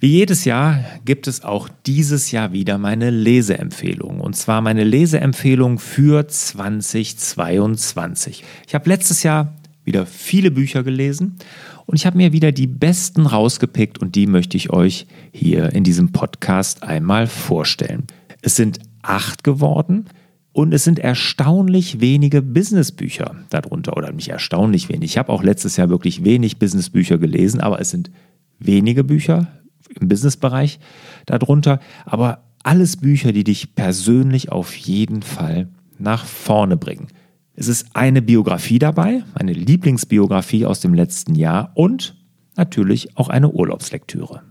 Wie jedes Jahr gibt es auch dieses Jahr wieder meine Leseempfehlung. Und zwar meine Leseempfehlung für 2022. Ich habe letztes Jahr wieder viele Bücher gelesen und ich habe mir wieder die besten rausgepickt und die möchte ich euch hier in diesem Podcast einmal vorstellen. Es sind acht geworden. Und es sind erstaunlich wenige Businessbücher darunter, oder nicht erstaunlich wenig. Ich habe auch letztes Jahr wirklich wenig Businessbücher gelesen, aber es sind wenige Bücher, im Businessbereich darunter, aber alles Bücher, die dich persönlich auf jeden Fall nach vorne bringen. Es ist eine Biografie dabei, meine Lieblingsbiografie aus dem letzten Jahr und natürlich auch eine Urlaubslektüre.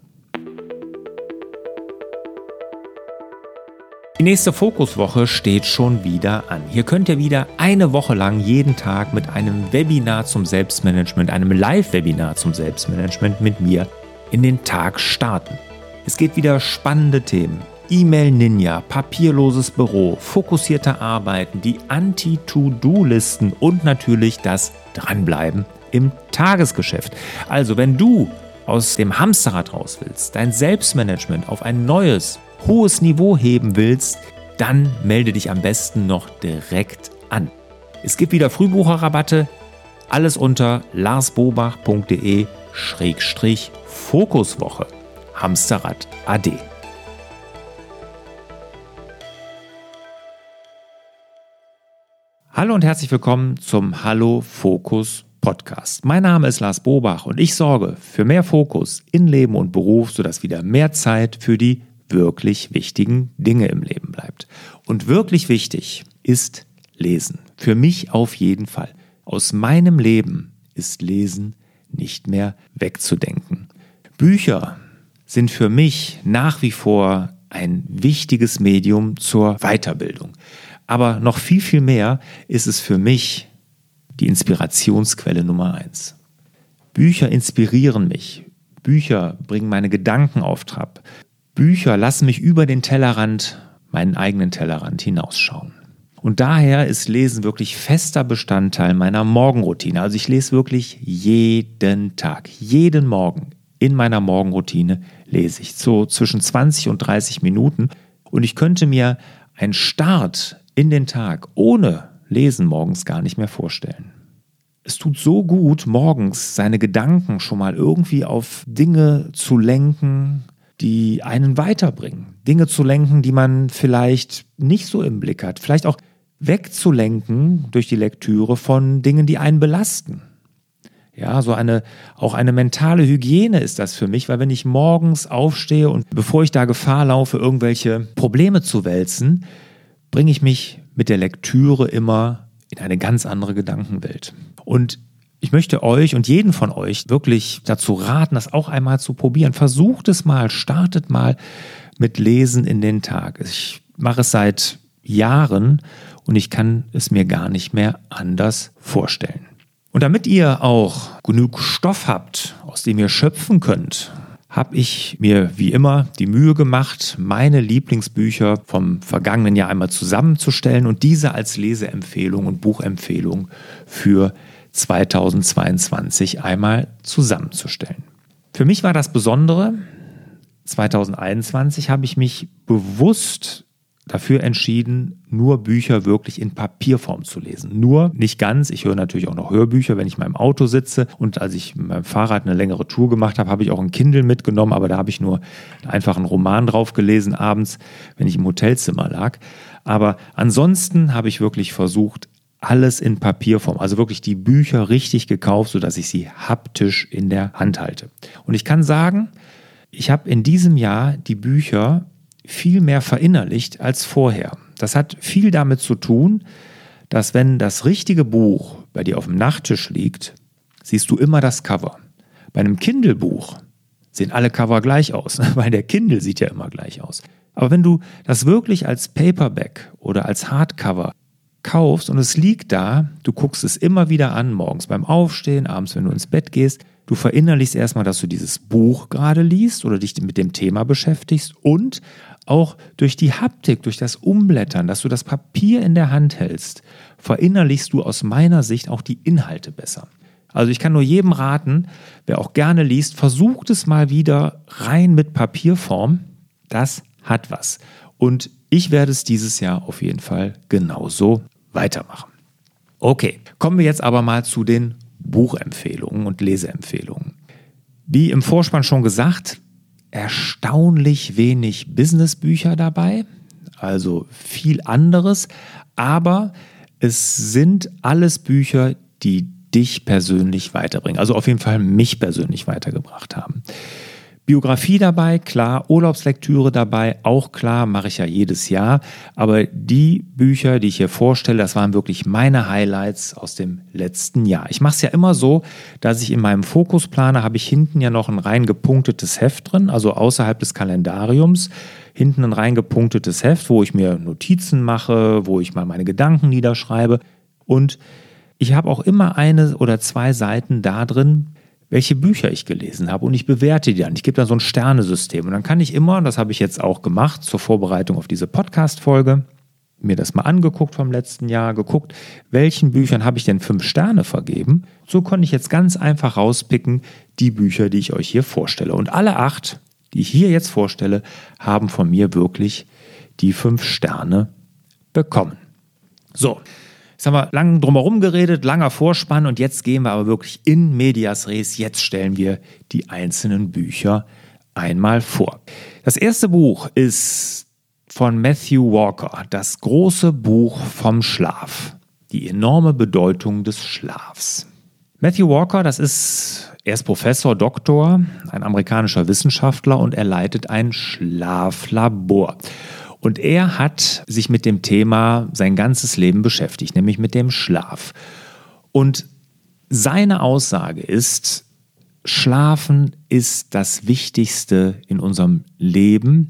Die nächste Fokuswoche steht schon wieder an. Hier könnt ihr wieder eine Woche lang jeden Tag mit einem Webinar zum Selbstmanagement, einem Live-Webinar zum Selbstmanagement mit mir in den Tag starten. Es geht wieder spannende Themen. E-Mail Ninja, papierloses Büro, fokussierte Arbeiten, die Anti-To-Do-Listen und natürlich das Dranbleiben im Tagesgeschäft. Also wenn du aus dem Hamsterrad raus willst, dein Selbstmanagement auf ein neues, hohes Niveau heben willst, dann melde dich am besten noch direkt an. Es gibt wieder Frühbucherrabatte, alles unter larsbobach.de Schrägstrich Fokuswoche Hamsterrad AD. Hallo und herzlich willkommen zum Hallo Fokus Podcast. Mein Name ist Lars Bobach und ich sorge für mehr Fokus in Leben und Beruf, sodass wieder mehr Zeit für die wirklich wichtigen Dinge im Leben bleibt. Und wirklich wichtig ist Lesen. Für mich auf jeden Fall. Aus meinem Leben ist Lesen nicht mehr wegzudenken. Bücher sind für mich nach wie vor ein wichtiges Medium zur Weiterbildung. Aber noch viel, viel mehr ist es für mich die Inspirationsquelle Nummer eins. Bücher inspirieren mich. Bücher bringen meine Gedanken auf Trab. Bücher lassen mich über den Tellerrand, meinen eigenen Tellerrand hinausschauen. Und daher ist Lesen wirklich fester Bestandteil meiner Morgenroutine. Also ich lese wirklich jeden Tag, jeden Morgen in meiner Morgenroutine lese ich so zwischen 20 und 30 Minuten. Und ich könnte mir einen Start in den Tag ohne Lesen morgens gar nicht mehr vorstellen. Es tut so gut, morgens seine Gedanken schon mal irgendwie auf Dinge zu lenken, die einen weiterbringen. Dinge zu lenken, die man vielleicht nicht so im Blick hat. Vielleicht auch wegzulenken durch die Lektüre von Dingen, die einen belasten. Ja, so eine, auch eine mentale Hygiene ist das für mich, weil wenn ich morgens aufstehe und bevor ich da Gefahr laufe, irgendwelche Probleme zu wälzen, bringe ich mich mit der Lektüre immer in eine ganz andere Gedankenwelt. Und ich möchte euch und jeden von euch wirklich dazu raten, das auch einmal zu probieren. Versucht es mal, startet mal mit Lesen in den Tag. Ich mache es seit Jahren und ich kann es mir gar nicht mehr anders vorstellen. Und damit ihr auch genug Stoff habt, aus dem ihr schöpfen könnt, habe ich mir wie immer die Mühe gemacht, meine Lieblingsbücher vom vergangenen Jahr einmal zusammenzustellen und diese als Leseempfehlung und Buchempfehlung für 2022 einmal zusammenzustellen. Für mich war das Besondere, 2021 habe ich mich bewusst dafür entschieden, nur Bücher wirklich in Papierform zu lesen. Nur, nicht ganz. Ich höre natürlich auch noch Hörbücher, wenn ich in meinem Auto sitze. Und als ich mit meinem Fahrrad eine längere Tour gemacht habe, habe ich auch ein Kindle mitgenommen, aber da habe ich nur einfach einen Roman drauf gelesen abends, wenn ich im Hotelzimmer lag. Aber ansonsten habe ich wirklich versucht, alles in Papierform, also wirklich die Bücher richtig gekauft, sodass ich sie haptisch in der Hand halte. Und ich kann sagen, ich habe in diesem Jahr die Bücher viel mehr verinnerlicht als vorher. Das hat viel damit zu tun, dass wenn das richtige Buch bei dir auf dem Nachttisch liegt, siehst du immer das Cover. Bei einem Kindle-Buch sehen alle Cover gleich aus, weil der Kindle sieht ja immer gleich aus. Aber wenn du das wirklich als Paperback oder als Hardcover kaufst und es liegt da, du guckst es immer wieder an, morgens beim Aufstehen, abends, wenn du ins Bett gehst, du verinnerlichst erstmal, dass du dieses Buch gerade liest oder dich mit dem Thema beschäftigst und auch durch die Haptik, durch das Umblättern, dass du das Papier in der Hand hältst, verinnerlichst du aus meiner Sicht auch die Inhalte besser. Also ich kann nur jedem raten, wer auch gerne liest, versucht es mal wieder rein mit Papierform. Das hat was. Und ich werde es dieses Jahr auf jeden Fall genauso weitermachen. Okay, kommen wir jetzt aber mal zu den Buchempfehlungen und Leseempfehlungen. Wie im Vorspann schon gesagt, erstaunlich wenig Businessbücher dabei, also viel anderes, aber es sind alles Bücher, die dich persönlich weiterbringen, also auf jeden Fall mich persönlich weitergebracht haben. Biografie dabei, klar, Urlaubslektüre dabei, auch klar, mache ich ja jedes Jahr. Aber die Bücher, die ich hier vorstelle, das waren wirklich meine Highlights aus dem letzten Jahr. Ich mache es ja immer so, dass ich in meinem Fokusplaner habe ich hinten ja noch ein rein gepunktetes Heft drin, also außerhalb des Kalendariums. Hinten ein rein gepunktetes Heft, wo ich mir Notizen mache, wo ich mal meine Gedanken niederschreibe. Und ich habe auch immer eine oder zwei Seiten da drin, welche Bücher ich gelesen habe und ich bewerte die dann. Ich gebe dann so ein Sternesystem und dann kann ich immer, und das habe ich jetzt auch gemacht zur Vorbereitung auf diese Podcast-Folge, mir das mal angeguckt vom letzten Jahr, geguckt, welchen Büchern habe ich denn fünf Sterne vergeben. So konnte ich jetzt ganz einfach rauspicken, die Bücher, die ich euch hier vorstelle. Und alle acht, die ich hier jetzt vorstelle, haben von mir wirklich die fünf Sterne bekommen. So, Jetzt haben wir lang drumherum geredet, langer Vorspann und jetzt gehen wir aber wirklich in Medias Res. Jetzt stellen wir die einzelnen Bücher einmal vor. Das erste Buch ist von Matthew Walker, das große Buch vom Schlaf. Die enorme Bedeutung des Schlafs. Matthew Walker, das ist, er ist Professor, Doktor, ein amerikanischer Wissenschaftler und er leitet ein Schlaflabor. Und er hat sich mit dem Thema sein ganzes Leben beschäftigt, nämlich mit dem Schlaf. Und seine Aussage ist, Schlafen ist das Wichtigste in unserem Leben,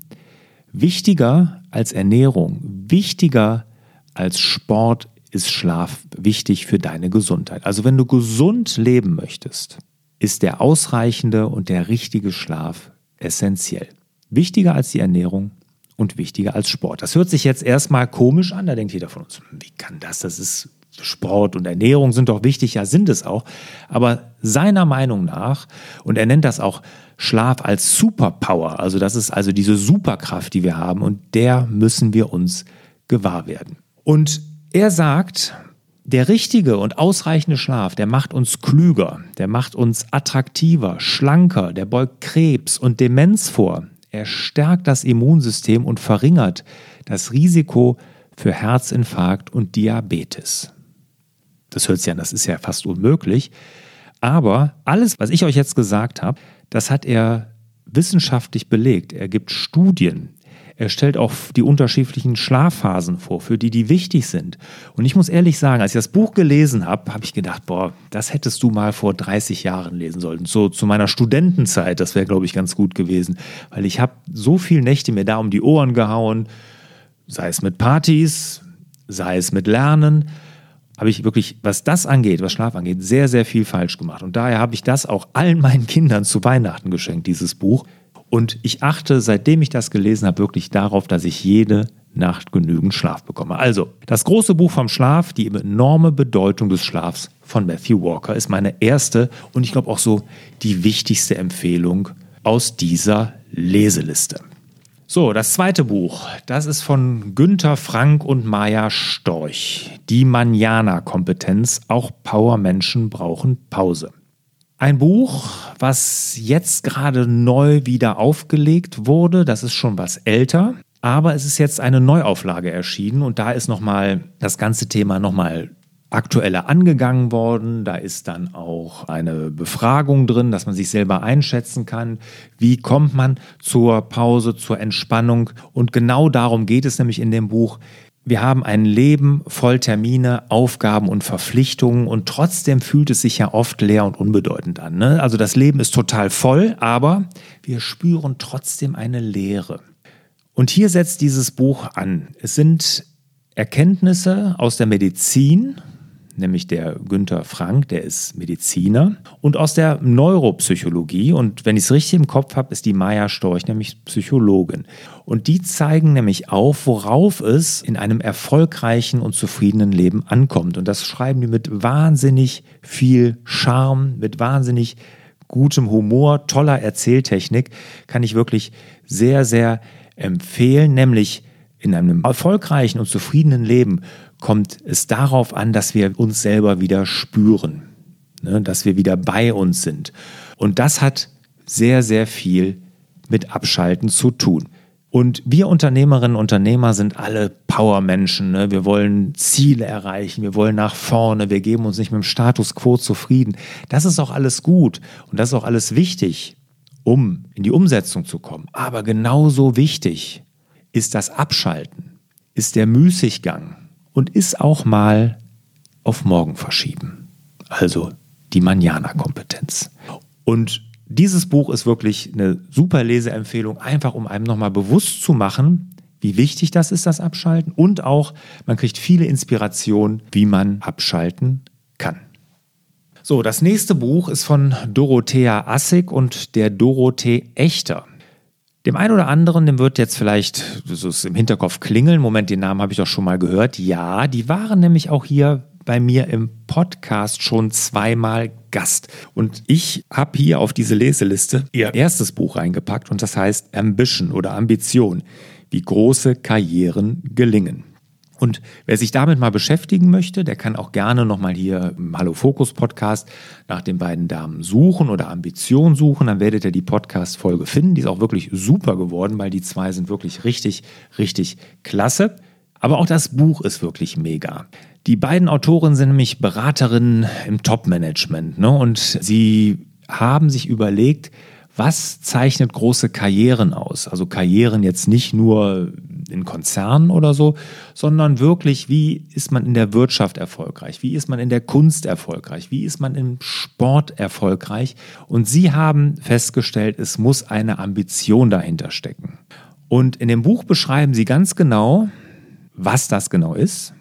wichtiger als Ernährung, wichtiger als Sport ist Schlaf wichtig für deine Gesundheit. Also wenn du gesund leben möchtest, ist der ausreichende und der richtige Schlaf essentiell. Wichtiger als die Ernährung, und wichtiger als Sport. Das hört sich jetzt erstmal komisch an, da denkt jeder von uns, wie kann das? Das ist Sport und Ernährung sind doch wichtig, ja sind es auch. Aber seiner Meinung nach, und er nennt das auch Schlaf als Superpower, also das ist also diese Superkraft, die wir haben und der müssen wir uns gewahr werden. Und er sagt, der richtige und ausreichende Schlaf, der macht uns klüger, der macht uns attraktiver, schlanker, der beugt Krebs und Demenz vor, er stärkt das Immunsystem und verringert das Risiko für Herzinfarkt und Diabetes. Das hört sich an, das ist ja fast unmöglich. Aber alles, was ich euch jetzt gesagt habe, das hat er wissenschaftlich belegt. Er gibt Studien, er stellt auch die unterschiedlichen Schlafphasen vor, für die die wichtig sind. Und ich muss ehrlich sagen, als ich das Buch gelesen habe, habe ich gedacht, boah, das hättest du mal vor 30 Jahren lesen sollen. So zu meiner Studentenzeit, das wäre, glaube ich, ganz gut gewesen. Weil ich habe so viele Nächte mir da um die Ohren gehauen, sei es mit Partys, sei es mit Lernen habe ich wirklich, was das angeht, was Schlaf angeht, sehr, sehr viel falsch gemacht. Und daher habe ich das auch allen meinen Kindern zu Weihnachten geschenkt, dieses Buch. Und ich achte, seitdem ich das gelesen habe, wirklich darauf, dass ich jede Nacht genügend Schlaf bekomme. Also, das große Buch vom Schlaf, die enorme Bedeutung des Schlafs von Matthew Walker, ist meine erste und ich glaube auch so die wichtigste Empfehlung aus dieser Leseliste. So, das zweite Buch, das ist von Günther Frank und Maja Storch. Die Manjana-Kompetenz. Auch Powermenschen brauchen Pause. Ein Buch, was jetzt gerade neu wieder aufgelegt wurde, das ist schon was älter, aber es ist jetzt eine Neuauflage erschienen und da ist nochmal das ganze Thema nochmal aktueller angegangen worden. Da ist dann auch eine Befragung drin, dass man sich selber einschätzen kann. Wie kommt man zur Pause, zur Entspannung? Und genau darum geht es nämlich in dem Buch. Wir haben ein Leben voll Termine, Aufgaben und Verpflichtungen und trotzdem fühlt es sich ja oft leer und unbedeutend an. Ne? Also das Leben ist total voll, aber wir spüren trotzdem eine Leere. Und hier setzt dieses Buch an. Es sind Erkenntnisse aus der Medizin, nämlich der Günther Frank, der ist Mediziner, und aus der Neuropsychologie. Und wenn ich es richtig im Kopf habe, ist die Maya Storch nämlich Psychologin. Und die zeigen nämlich auf, worauf es in einem erfolgreichen und zufriedenen Leben ankommt. Und das schreiben die mit wahnsinnig viel Charme, mit wahnsinnig gutem Humor, toller Erzähltechnik, kann ich wirklich sehr, sehr empfehlen, nämlich in einem erfolgreichen und zufriedenen Leben kommt es darauf an, dass wir uns selber wieder spüren, ne, dass wir wieder bei uns sind. Und das hat sehr, sehr viel mit Abschalten zu tun. Und wir Unternehmerinnen und Unternehmer sind alle Powermenschen. Ne? Wir wollen Ziele erreichen, wir wollen nach vorne, wir geben uns nicht mit dem Status quo zufrieden. Das ist auch alles gut und das ist auch alles wichtig, um in die Umsetzung zu kommen. Aber genauso wichtig ist das Abschalten, ist der Müßiggang und ist auch mal auf morgen verschieben. Also die Manjana-Kompetenz. Und dieses Buch ist wirklich eine super Leseempfehlung, einfach um einem nochmal bewusst zu machen, wie wichtig das ist, das Abschalten. Und auch, man kriegt viele Inspirationen, wie man abschalten kann. So, das nächste Buch ist von Dorothea Assig und der Dorothee Echter. Dem einen oder anderen, dem wird jetzt vielleicht so im Hinterkopf klingeln. Moment, den Namen habe ich doch schon mal gehört. Ja, die waren nämlich auch hier bei mir im Podcast schon zweimal Gast. Und ich habe hier auf diese Leseliste ihr erstes Buch reingepackt und das heißt Ambition oder Ambition, wie große Karrieren gelingen. Und wer sich damit mal beschäftigen möchte, der kann auch gerne nochmal hier im Hallo Fokus Podcast nach den beiden Damen suchen oder Ambition suchen. Dann werdet ihr die Podcast-Folge finden. Die ist auch wirklich super geworden, weil die zwei sind wirklich richtig, richtig klasse. Aber auch das Buch ist wirklich mega. Die beiden Autoren sind nämlich Beraterinnen im Top-Management ne? und sie haben sich überlegt, was zeichnet große Karrieren aus? Also Karrieren jetzt nicht nur in Konzernen oder so, sondern wirklich, wie ist man in der Wirtschaft erfolgreich? Wie ist man in der Kunst erfolgreich? Wie ist man im Sport erfolgreich? Und sie haben festgestellt, es muss eine Ambition dahinter stecken. Und in dem Buch beschreiben sie ganz genau, was das genau ist,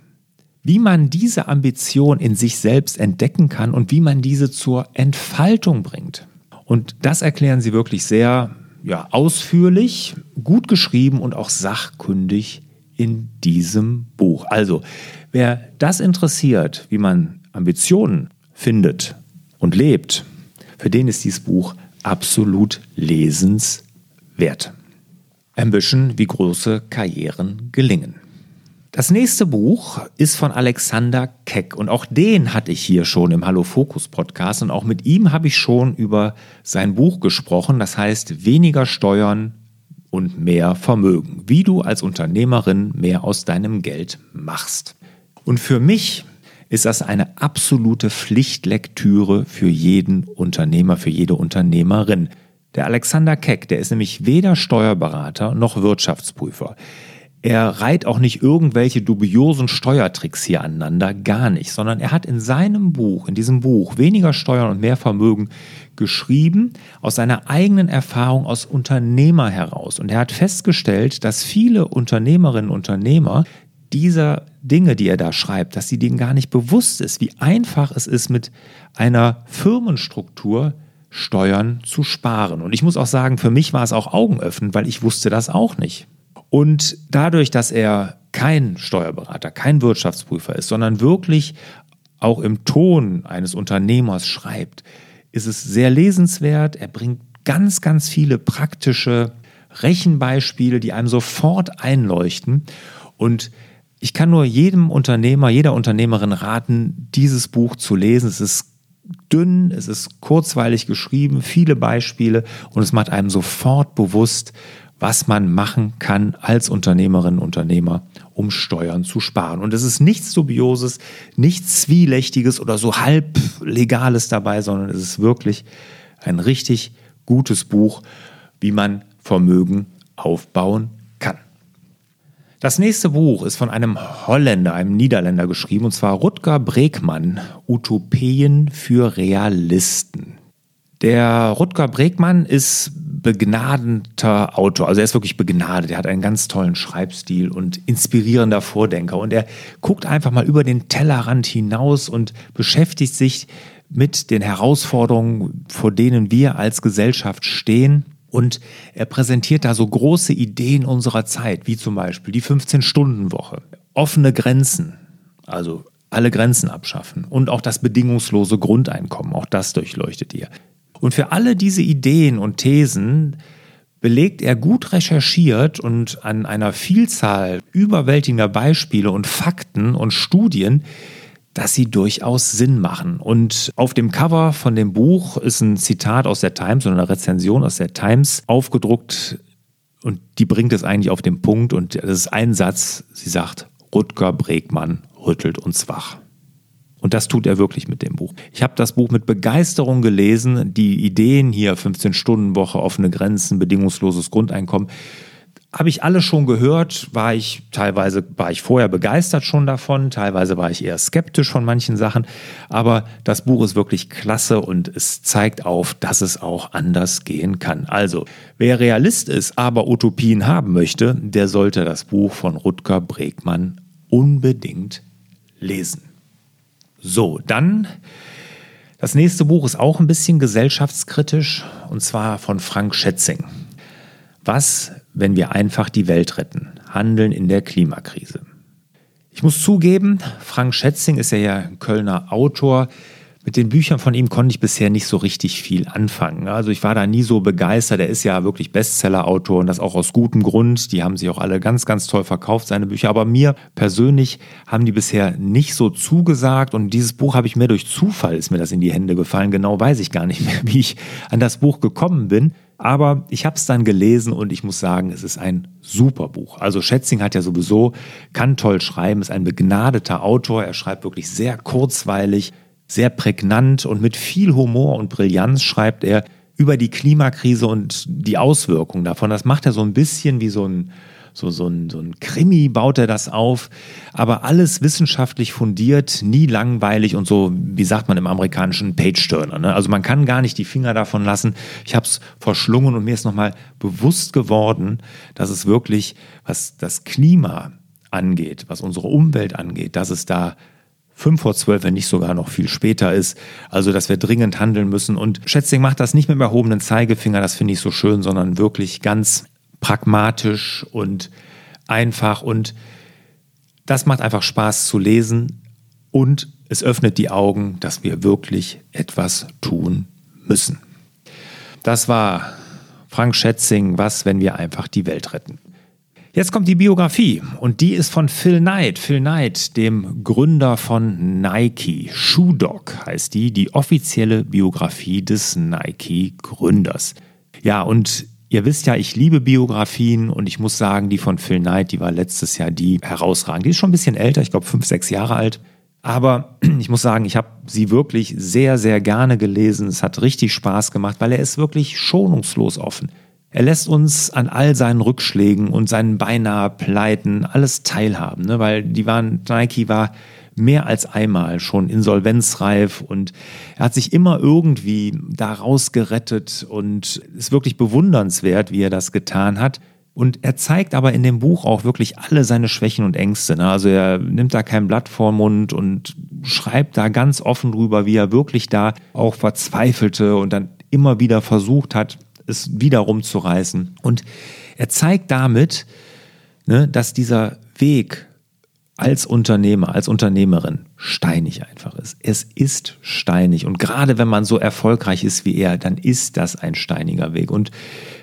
wie man diese Ambition in sich selbst entdecken kann und wie man diese zur Entfaltung bringt. Und das erklären sie wirklich sehr ja, ausführlich, gut geschrieben und auch sachkundig in diesem Buch. Also, wer das interessiert, wie man Ambitionen findet und lebt, für den ist dieses Buch absolut lesenswert. Ambition, wie große Karrieren gelingen. Das nächste Buch ist von Alexander Keck und auch den hatte ich hier schon im Hallo Fokus Podcast und auch mit ihm habe ich schon über sein Buch gesprochen, das heißt weniger Steuern und mehr Vermögen, wie du als Unternehmerin mehr aus deinem Geld machst. Und für mich ist das eine absolute Pflichtlektüre für jeden Unternehmer, für jede Unternehmerin. Der Alexander Keck, der ist nämlich weder Steuerberater noch Wirtschaftsprüfer. Er reiht auch nicht irgendwelche dubiosen Steuertricks hier aneinander, gar nicht, sondern er hat in seinem Buch, in diesem Buch Weniger Steuern und mehr Vermögen geschrieben aus seiner eigenen Erfahrung als Unternehmer heraus. Und er hat festgestellt, dass viele Unternehmerinnen und Unternehmer dieser Dinge, die er da schreibt, dass sie denen gar nicht bewusst ist, wie einfach es ist, mit einer Firmenstruktur Steuern zu sparen. Und ich muss auch sagen, für mich war es auch Augenöffnend, weil ich wusste das auch nicht. Und dadurch, dass er kein Steuerberater, kein Wirtschaftsprüfer ist, sondern wirklich auch im Ton eines Unternehmers schreibt, ist es sehr lesenswert. Er bringt ganz, ganz viele praktische Rechenbeispiele, die einem sofort einleuchten. Und ich kann nur jedem Unternehmer, jeder Unternehmerin raten, dieses Buch zu lesen. Es ist dünn, es ist kurzweilig geschrieben, viele Beispiele und es macht einem sofort bewusst, was man machen kann als Unternehmerin, Unternehmer, um Steuern zu sparen. Und es ist nichts Dubioses, nichts Zwielichtiges oder so halb Legales dabei, sondern es ist wirklich ein richtig gutes Buch, wie man Vermögen aufbauen kann. Das nächste Buch ist von einem Holländer, einem Niederländer geschrieben, und zwar Rutger Bregmann, Utopien für Realisten. Der Rutger Bregmann ist begnadeter Autor. Also er ist wirklich begnadet. Er hat einen ganz tollen Schreibstil und inspirierender Vordenker. Und er guckt einfach mal über den Tellerrand hinaus und beschäftigt sich mit den Herausforderungen, vor denen wir als Gesellschaft stehen. Und er präsentiert da so große Ideen unserer Zeit, wie zum Beispiel die 15-Stunden-Woche, offene Grenzen, also alle Grenzen abschaffen und auch das bedingungslose Grundeinkommen, auch das durchleuchtet ihr. Und für alle diese Ideen und Thesen belegt er gut recherchiert und an einer Vielzahl überwältigender Beispiele und Fakten und Studien, dass sie durchaus Sinn machen. Und auf dem Cover von dem Buch ist ein Zitat aus der Times oder eine Rezension aus der Times aufgedruckt und die bringt es eigentlich auf den Punkt und das ist ein Satz, sie sagt, Rutger Bregmann rüttelt uns wach. Und das tut er wirklich mit dem Buch. Ich habe das Buch mit Begeisterung gelesen. Die Ideen hier, 15-Stunden-Woche, offene Grenzen, bedingungsloses Grundeinkommen, habe ich alle schon gehört, war ich teilweise war ich vorher begeistert schon davon, teilweise war ich eher skeptisch von manchen Sachen, aber das Buch ist wirklich klasse und es zeigt auf, dass es auch anders gehen kann. Also, wer Realist ist, aber Utopien haben möchte, der sollte das Buch von Rutger Bregmann unbedingt lesen. So, dann das nächste Buch ist auch ein bisschen gesellschaftskritisch und zwar von Frank Schätzing. Was, wenn wir einfach die Welt retten? Handeln in der Klimakrise. Ich muss zugeben, Frank Schätzing ist ja ein Kölner Autor, mit den Büchern von ihm konnte ich bisher nicht so richtig viel anfangen. Also ich war da nie so begeistert. Er ist ja wirklich Bestseller-Autor und das auch aus gutem Grund. Die haben sich auch alle ganz, ganz toll verkauft, seine Bücher. Aber mir persönlich haben die bisher nicht so zugesagt. Und dieses Buch habe ich mir durch Zufall, ist mir das in die Hände gefallen. Genau weiß ich gar nicht mehr, wie ich an das Buch gekommen bin. Aber ich habe es dann gelesen und ich muss sagen, es ist ein super Buch. Also Schätzing hat ja sowieso, kann toll schreiben, ist ein begnadeter Autor. Er schreibt wirklich sehr kurzweilig, sehr prägnant und mit viel Humor und Brillanz schreibt er über die Klimakrise und die Auswirkungen davon. Das macht er so ein bisschen wie so ein, so, so, ein, so ein Krimi, baut er das auf, aber alles wissenschaftlich fundiert, nie langweilig und so, wie sagt man im amerikanischen Page-Turner. Ne? Also man kann gar nicht die Finger davon lassen. Ich habe es verschlungen und mir ist nochmal bewusst geworden, dass es wirklich, was das Klima angeht, was unsere Umwelt angeht, dass es da fünf vor zwölf, wenn nicht sogar noch viel später ist. Also, dass wir dringend handeln müssen. Und Schätzing macht das nicht mit dem erhobenen Zeigefinger, das finde ich so schön, sondern wirklich ganz pragmatisch und einfach. Und das macht einfach Spaß zu lesen. Und es öffnet die Augen, dass wir wirklich etwas tun müssen. Das war Frank Schätzing, was, wenn wir einfach die Welt retten. Jetzt kommt die Biografie und die ist von Phil Knight. Phil Knight, dem Gründer von Nike. Shoe Dog heißt die, die offizielle Biografie des Nike-Gründers. Ja, und ihr wisst ja, ich liebe Biografien und ich muss sagen, die von Phil Knight, die war letztes Jahr die herausragend. Die ist schon ein bisschen älter, ich glaube fünf, sechs Jahre alt. Aber ich muss sagen, ich habe sie wirklich sehr, sehr gerne gelesen. Es hat richtig Spaß gemacht, weil er ist wirklich schonungslos offen. Er lässt uns an all seinen Rückschlägen und seinen beinahe Pleiten alles teilhaben, ne? weil die waren, Nike war mehr als einmal schon insolvenzreif und er hat sich immer irgendwie daraus gerettet und ist wirklich bewundernswert, wie er das getan hat. Und er zeigt aber in dem Buch auch wirklich alle seine Schwächen und Ängste. Ne? Also er nimmt da kein Blatt vor Mund und schreibt da ganz offen drüber, wie er wirklich da auch verzweifelte und dann immer wieder versucht hat, es wieder rumzureißen. Und er zeigt damit, ne, dass dieser Weg als Unternehmer, als Unternehmerin steinig einfach ist. Es ist steinig. Und gerade wenn man so erfolgreich ist wie er, dann ist das ein steiniger Weg. Und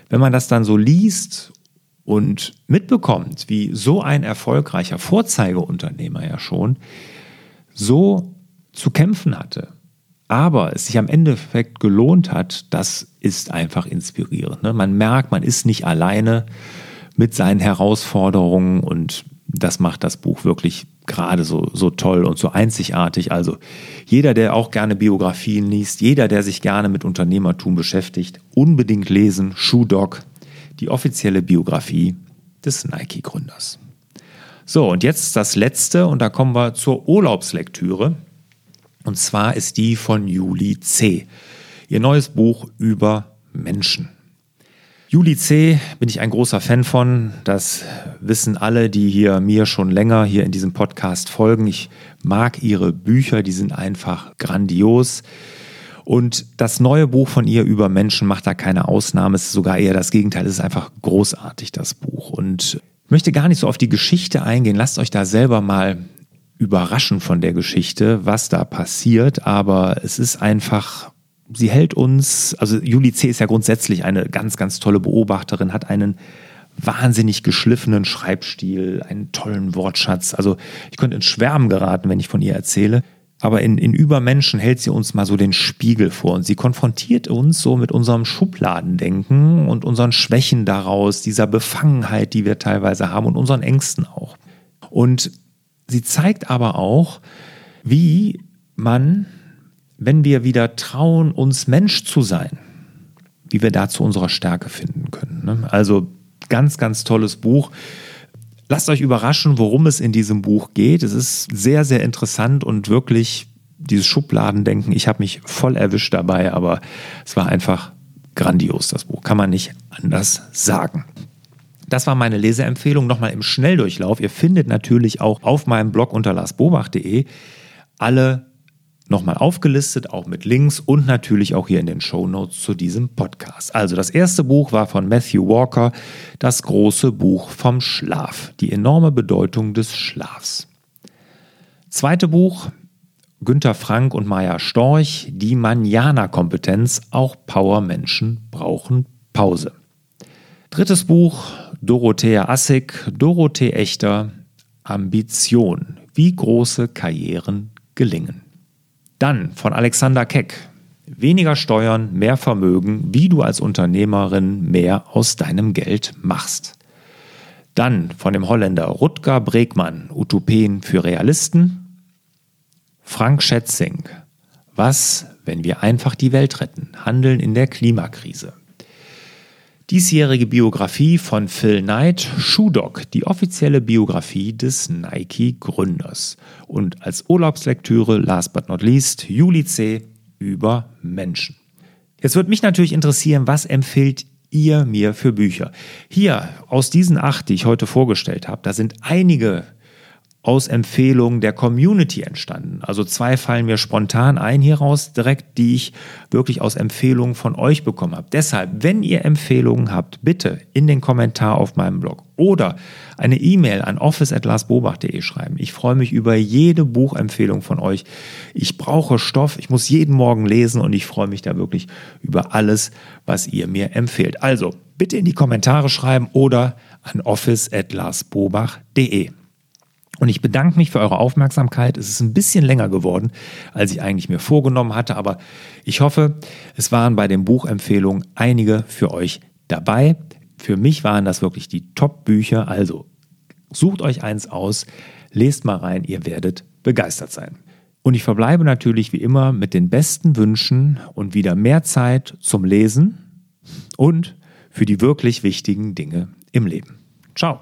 wenn man das dann so liest und mitbekommt, wie so ein erfolgreicher Vorzeigeunternehmer ja schon so zu kämpfen hatte, aber es sich am Endeffekt gelohnt hat, das ist einfach inspirierend. Ne? Man merkt, man ist nicht alleine mit seinen Herausforderungen und das macht das Buch wirklich gerade so, so toll und so einzigartig. Also jeder, der auch gerne Biografien liest, jeder, der sich gerne mit Unternehmertum beschäftigt, unbedingt lesen Shoe Dog, die offizielle Biografie des Nike-Gründers. So, und jetzt das letzte, und da kommen wir zur Urlaubslektüre. Und zwar ist die von Julie C. Ihr neues Buch über Menschen. Juli C. bin ich ein großer Fan von. Das wissen alle, die hier mir schon länger hier in diesem Podcast folgen. Ich mag ihre Bücher, die sind einfach grandios. Und das neue Buch von ihr über Menschen macht da keine Ausnahme. Es ist sogar eher das Gegenteil. Es ist einfach großartig, das Buch. Und ich möchte gar nicht so auf die Geschichte eingehen. Lasst euch da selber mal überraschen von der Geschichte, was da passiert. Aber es ist einfach sie hält uns, also Julie C. ist ja grundsätzlich eine ganz, ganz tolle Beobachterin, hat einen wahnsinnig geschliffenen Schreibstil, einen tollen Wortschatz. Also ich könnte ins Schwärmen geraten, wenn ich von ihr erzähle. Aber in, in Übermenschen hält sie uns mal so den Spiegel vor und sie konfrontiert uns so mit unserem Schubladendenken und unseren Schwächen daraus, dieser Befangenheit, die wir teilweise haben und unseren Ängsten auch. Und sie zeigt aber auch, wie man wenn wir wieder trauen, uns Mensch zu sein, wie wir da zu unserer Stärke finden können. Ne? Also ganz, ganz tolles Buch. Lasst euch überraschen, worum es in diesem Buch geht. Es ist sehr, sehr interessant und wirklich dieses Schubladendenken. Ich habe mich voll erwischt dabei, aber es war einfach grandios, das Buch. Kann man nicht anders sagen. Das war meine Leseempfehlung nochmal im Schnelldurchlauf. Ihr findet natürlich auch auf meinem Blog unter larsbobach.de alle nochmal aufgelistet, auch mit Links und natürlich auch hier in den Show Notes zu diesem Podcast. Also das erste Buch war von Matthew Walker, das große Buch vom Schlaf, die enorme Bedeutung des Schlafs. Zweite Buch, Günter Frank und Maya Storch, die Manjana-Kompetenz, auch Power-Menschen brauchen Pause. Drittes Buch, Dorothea Assig, Dorothee Echter, Ambition, wie große Karrieren gelingen. Dann von Alexander Keck. Weniger Steuern, mehr Vermögen, wie du als Unternehmerin mehr aus deinem Geld machst. Dann von dem Holländer Rutger Bregmann, Utopien für Realisten. Frank Schätzing, was, wenn wir einfach die Welt retten, handeln in der Klimakrise. Diesjährige Biografie von Phil Knight, Shoedoc, die offizielle Biografie des Nike-Gründers. Und als Urlaubslektüre, last but not least, Juli C. über Menschen. Jetzt würde mich natürlich interessieren, was empfiehlt ihr mir für Bücher? Hier, aus diesen acht, die ich heute vorgestellt habe, da sind einige aus Empfehlungen der Community entstanden. Also zwei fallen mir spontan ein hieraus, direkt, die ich wirklich aus Empfehlungen von euch bekommen habe. Deshalb, wenn ihr Empfehlungen habt, bitte in den Kommentar auf meinem Blog oder eine E-Mail an office.larsbobach.de schreiben. Ich freue mich über jede Buchempfehlung von euch. Ich brauche Stoff, ich muss jeden Morgen lesen und ich freue mich da wirklich über alles, was ihr mir empfehlt. Also, bitte in die Kommentare schreiben oder an office.larsbobach.de. Und ich bedanke mich für eure Aufmerksamkeit. Es ist ein bisschen länger geworden, als ich eigentlich mir vorgenommen hatte, aber ich hoffe, es waren bei den Buchempfehlungen einige für euch dabei. Für mich waren das wirklich die Top-Bücher. Also sucht euch eins aus, lest mal rein, ihr werdet begeistert sein. Und ich verbleibe natürlich wie immer mit den besten Wünschen und wieder mehr Zeit zum Lesen und für die wirklich wichtigen Dinge im Leben. Ciao.